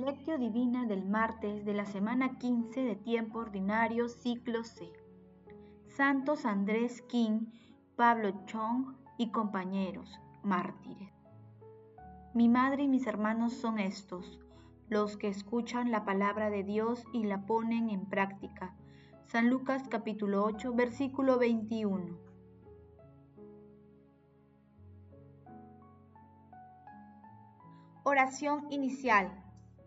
Lectio Divina del martes de la semana 15 de tiempo ordinario ciclo C. Santos Andrés King, Pablo Chong y compañeros, mártires. Mi madre y mis hermanos son estos, los que escuchan la palabra de Dios y la ponen en práctica. San Lucas capítulo 8, versículo 21. Oración inicial.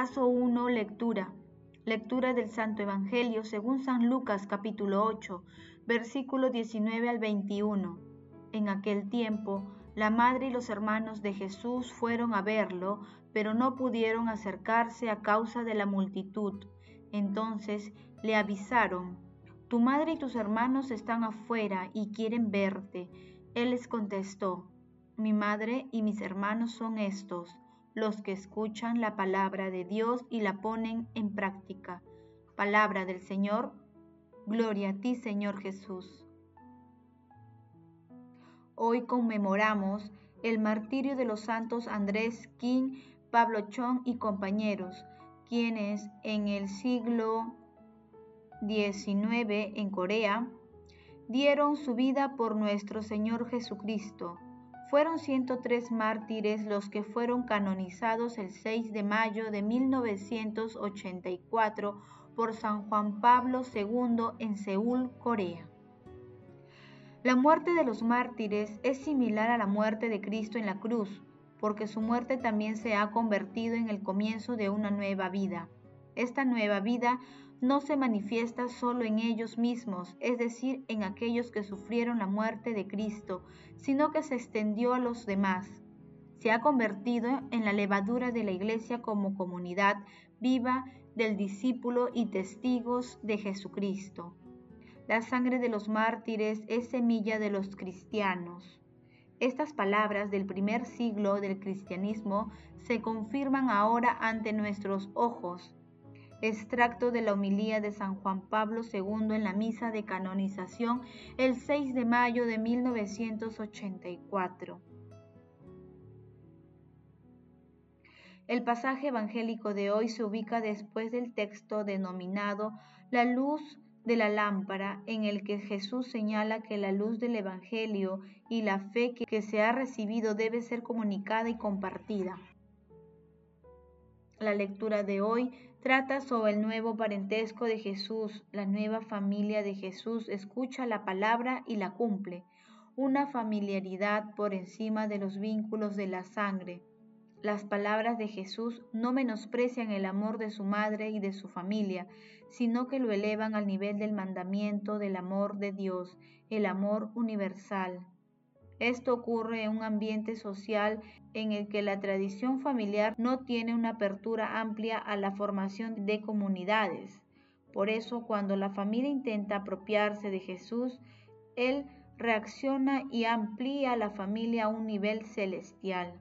Paso 1. Lectura. Lectura del Santo Evangelio según San Lucas capítulo 8, versículo 19 al 21. En aquel tiempo, la madre y los hermanos de Jesús fueron a verlo, pero no pudieron acercarse a causa de la multitud. Entonces le avisaron, Tu madre y tus hermanos están afuera y quieren verte. Él les contestó, Mi madre y mis hermanos son estos los que escuchan la palabra de Dios y la ponen en práctica. Palabra del Señor, gloria a ti Señor Jesús. Hoy conmemoramos el martirio de los santos Andrés King, Pablo Chong y compañeros, quienes en el siglo XIX en Corea dieron su vida por nuestro Señor Jesucristo fueron 103 mártires los que fueron canonizados el 6 de mayo de 1984 por San Juan Pablo II en Seúl, Corea. La muerte de los mártires es similar a la muerte de Cristo en la cruz, porque su muerte también se ha convertido en el comienzo de una nueva vida. Esta nueva vida no se manifiesta solo en ellos mismos, es decir, en aquellos que sufrieron la muerte de Cristo, sino que se extendió a los demás. Se ha convertido en la levadura de la Iglesia como comunidad viva del discípulo y testigos de Jesucristo. La sangre de los mártires es semilla de los cristianos. Estas palabras del primer siglo del cristianismo se confirman ahora ante nuestros ojos Extracto de la homilía de San Juan Pablo II en la misa de canonización el 6 de mayo de 1984. El pasaje evangélico de hoy se ubica después del texto denominado La luz de la lámpara, en el que Jesús señala que la luz del Evangelio y la fe que se ha recibido debe ser comunicada y compartida. La lectura de hoy trata sobre el nuevo parentesco de Jesús, la nueva familia de Jesús escucha la palabra y la cumple, una familiaridad por encima de los vínculos de la sangre. Las palabras de Jesús no menosprecian el amor de su madre y de su familia, sino que lo elevan al nivel del mandamiento del amor de Dios, el amor universal. Esto ocurre en un ambiente social en el que la tradición familiar no tiene una apertura amplia a la formación de comunidades. Por eso, cuando la familia intenta apropiarse de Jesús, Él reacciona y amplía la familia a un nivel celestial.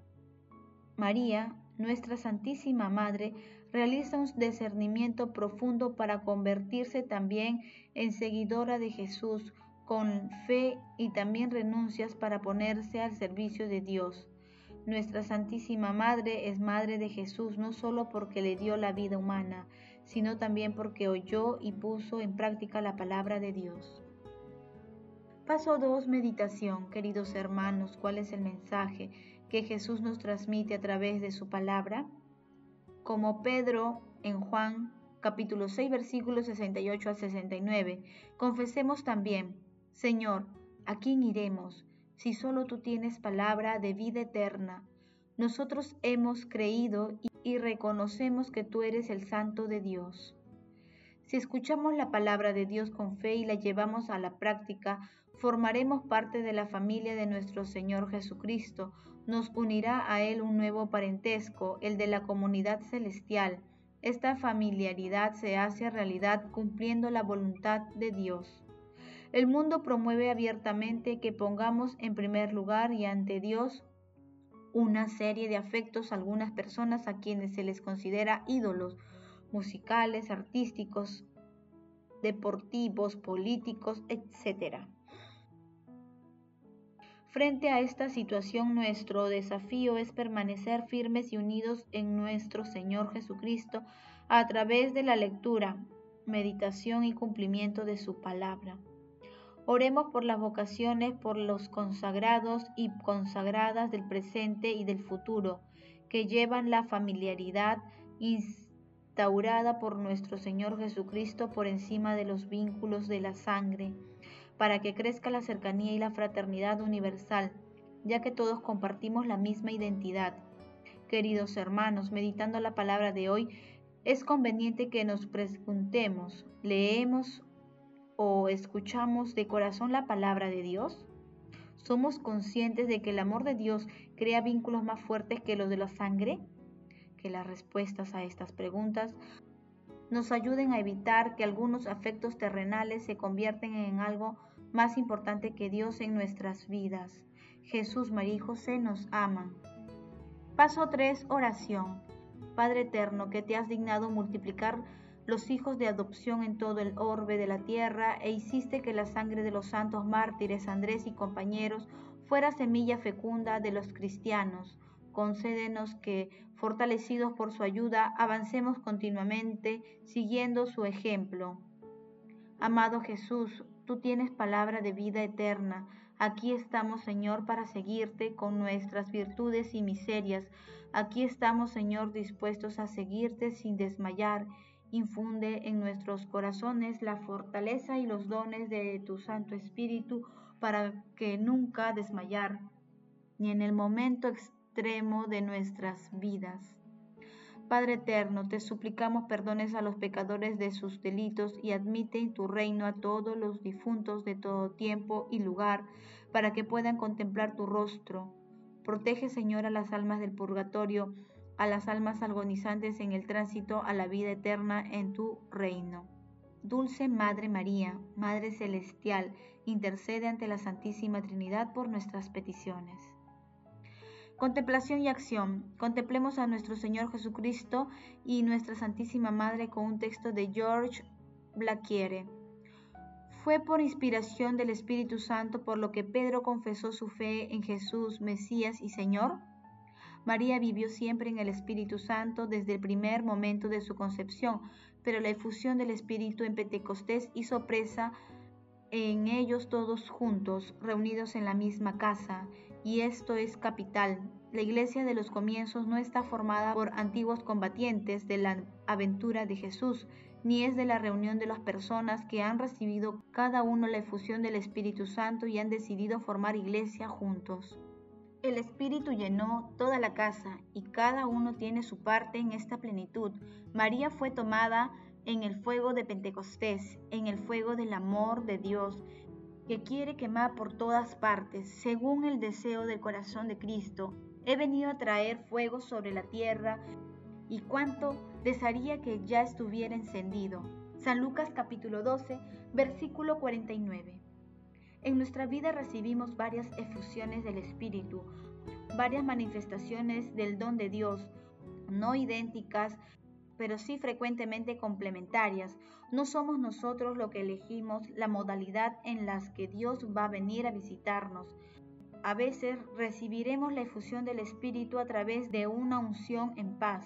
María, nuestra Santísima Madre, realiza un discernimiento profundo para convertirse también en seguidora de Jesús, con fe y también renuncias para ponerse al servicio de Dios. Nuestra Santísima Madre es Madre de Jesús no solo porque le dio la vida humana, sino también porque oyó y puso en práctica la palabra de Dios. Paso 2. Meditación. Queridos hermanos, ¿cuál es el mensaje que Jesús nos transmite a través de su palabra? Como Pedro en Juan capítulo 6 versículos 68 al 69, confesemos también, Señor, ¿a quién iremos si solo tú tienes palabra de vida eterna? Nosotros hemos creído y reconocemos que tú eres el Santo de Dios. Si escuchamos la palabra de Dios con fe y la llevamos a la práctica, formaremos parte de la familia de nuestro Señor Jesucristo, nos unirá a Él un nuevo parentesco, el de la comunidad celestial. Esta familiaridad se hace realidad cumpliendo la voluntad de Dios. El mundo promueve abiertamente que pongamos en primer lugar y ante Dios una serie de afectos a algunas personas a quienes se les considera ídolos musicales, artísticos, deportivos, políticos, etc. Frente a esta situación, nuestro desafío es permanecer firmes y unidos en nuestro Señor Jesucristo a través de la lectura, meditación y cumplimiento de su palabra. Oremos por las vocaciones, por los consagrados y consagradas del presente y del futuro, que llevan la familiaridad instaurada por nuestro Señor Jesucristo por encima de los vínculos de la sangre, para que crezca la cercanía y la fraternidad universal, ya que todos compartimos la misma identidad. Queridos hermanos, meditando la palabra de hoy, es conveniente que nos preguntemos, ¿leemos o escuchamos de corazón la palabra de Dios? ¿Somos conscientes de que el amor de Dios crea vínculos más fuertes que los de la sangre? Que las respuestas a estas preguntas nos ayuden a evitar que algunos afectos terrenales se convierten en algo más importante que Dios en nuestras vidas. Jesús, María y José nos aman. Paso 3. Oración. Padre eterno, que te has dignado multiplicar los hijos de adopción en todo el orbe de la tierra, e hiciste que la sangre de los santos mártires Andrés y compañeros fuera semilla fecunda de los cristianos. Concédenos que, fortalecidos por su ayuda, avancemos continuamente siguiendo su ejemplo. Amado Jesús, tú tienes palabra de vida eterna. Aquí estamos, Señor, para seguirte con nuestras virtudes y miserias. Aquí estamos, Señor, dispuestos a seguirte sin desmayar Infunde en nuestros corazones la fortaleza y los dones de tu Santo Espíritu para que nunca desmayar, ni en el momento extremo de nuestras vidas. Padre eterno, te suplicamos perdones a los pecadores de sus delitos y admite en tu reino a todos los difuntos de todo tiempo y lugar, para que puedan contemplar tu rostro. Protege, Señor, a las almas del purgatorio a las almas agonizantes en el tránsito a la vida eterna en tu reino. Dulce Madre María, Madre Celestial, intercede ante la Santísima Trinidad por nuestras peticiones. Contemplación y acción. Contemplemos a nuestro Señor Jesucristo y nuestra Santísima Madre con un texto de George Blaquiere. Fue por inspiración del Espíritu Santo por lo que Pedro confesó su fe en Jesús, Mesías y Señor. María vivió siempre en el Espíritu Santo desde el primer momento de su concepción, pero la efusión del Espíritu en Pentecostés hizo presa en ellos todos juntos, reunidos en la misma casa, y esto es capital. La iglesia de los comienzos no está formada por antiguos combatientes de la aventura de Jesús, ni es de la reunión de las personas que han recibido cada uno la efusión del Espíritu Santo y han decidido formar iglesia juntos. El Espíritu llenó toda la casa y cada uno tiene su parte en esta plenitud. María fue tomada en el fuego de Pentecostés, en el fuego del amor de Dios, que quiere quemar por todas partes, según el deseo del corazón de Cristo. He venido a traer fuego sobre la tierra y cuánto desearía que ya estuviera encendido. San Lucas capítulo 12, versículo 49. En nuestra vida recibimos varias efusiones del Espíritu, varias manifestaciones del don de Dios, no idénticas, pero sí frecuentemente complementarias. No somos nosotros lo que elegimos la modalidad en las que Dios va a venir a visitarnos. A veces recibiremos la efusión del Espíritu a través de una unción en paz.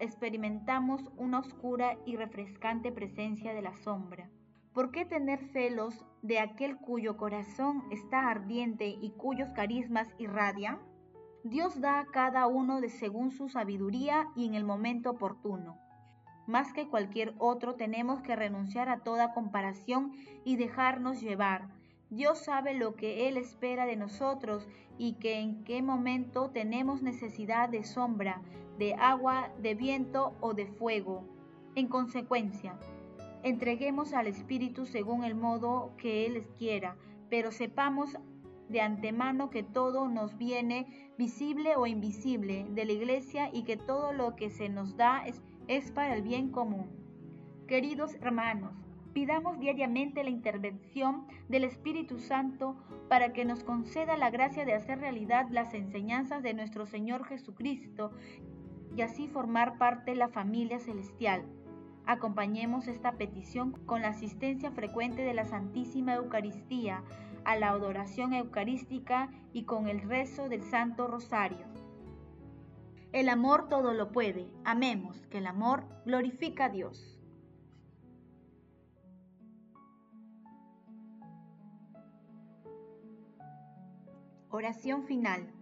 Experimentamos una oscura y refrescante presencia de la sombra. ¿Por qué tener celos de aquel cuyo corazón está ardiente y cuyos carismas irradian? Dios da a cada uno de según su sabiduría y en el momento oportuno. Más que cualquier otro tenemos que renunciar a toda comparación y dejarnos llevar. Dios sabe lo que Él espera de nosotros y que en qué momento tenemos necesidad de sombra, de agua, de viento o de fuego. En consecuencia, Entreguemos al Espíritu según el modo que Él quiera, pero sepamos de antemano que todo nos viene, visible o invisible, de la Iglesia y que todo lo que se nos da es, es para el bien común. Queridos hermanos, pidamos diariamente la intervención del Espíritu Santo para que nos conceda la gracia de hacer realidad las enseñanzas de nuestro Señor Jesucristo y así formar parte de la familia celestial. Acompañemos esta petición con la asistencia frecuente de la Santísima Eucaristía a la adoración eucarística y con el rezo del Santo Rosario. El amor todo lo puede. Amemos que el amor glorifica a Dios. Oración final.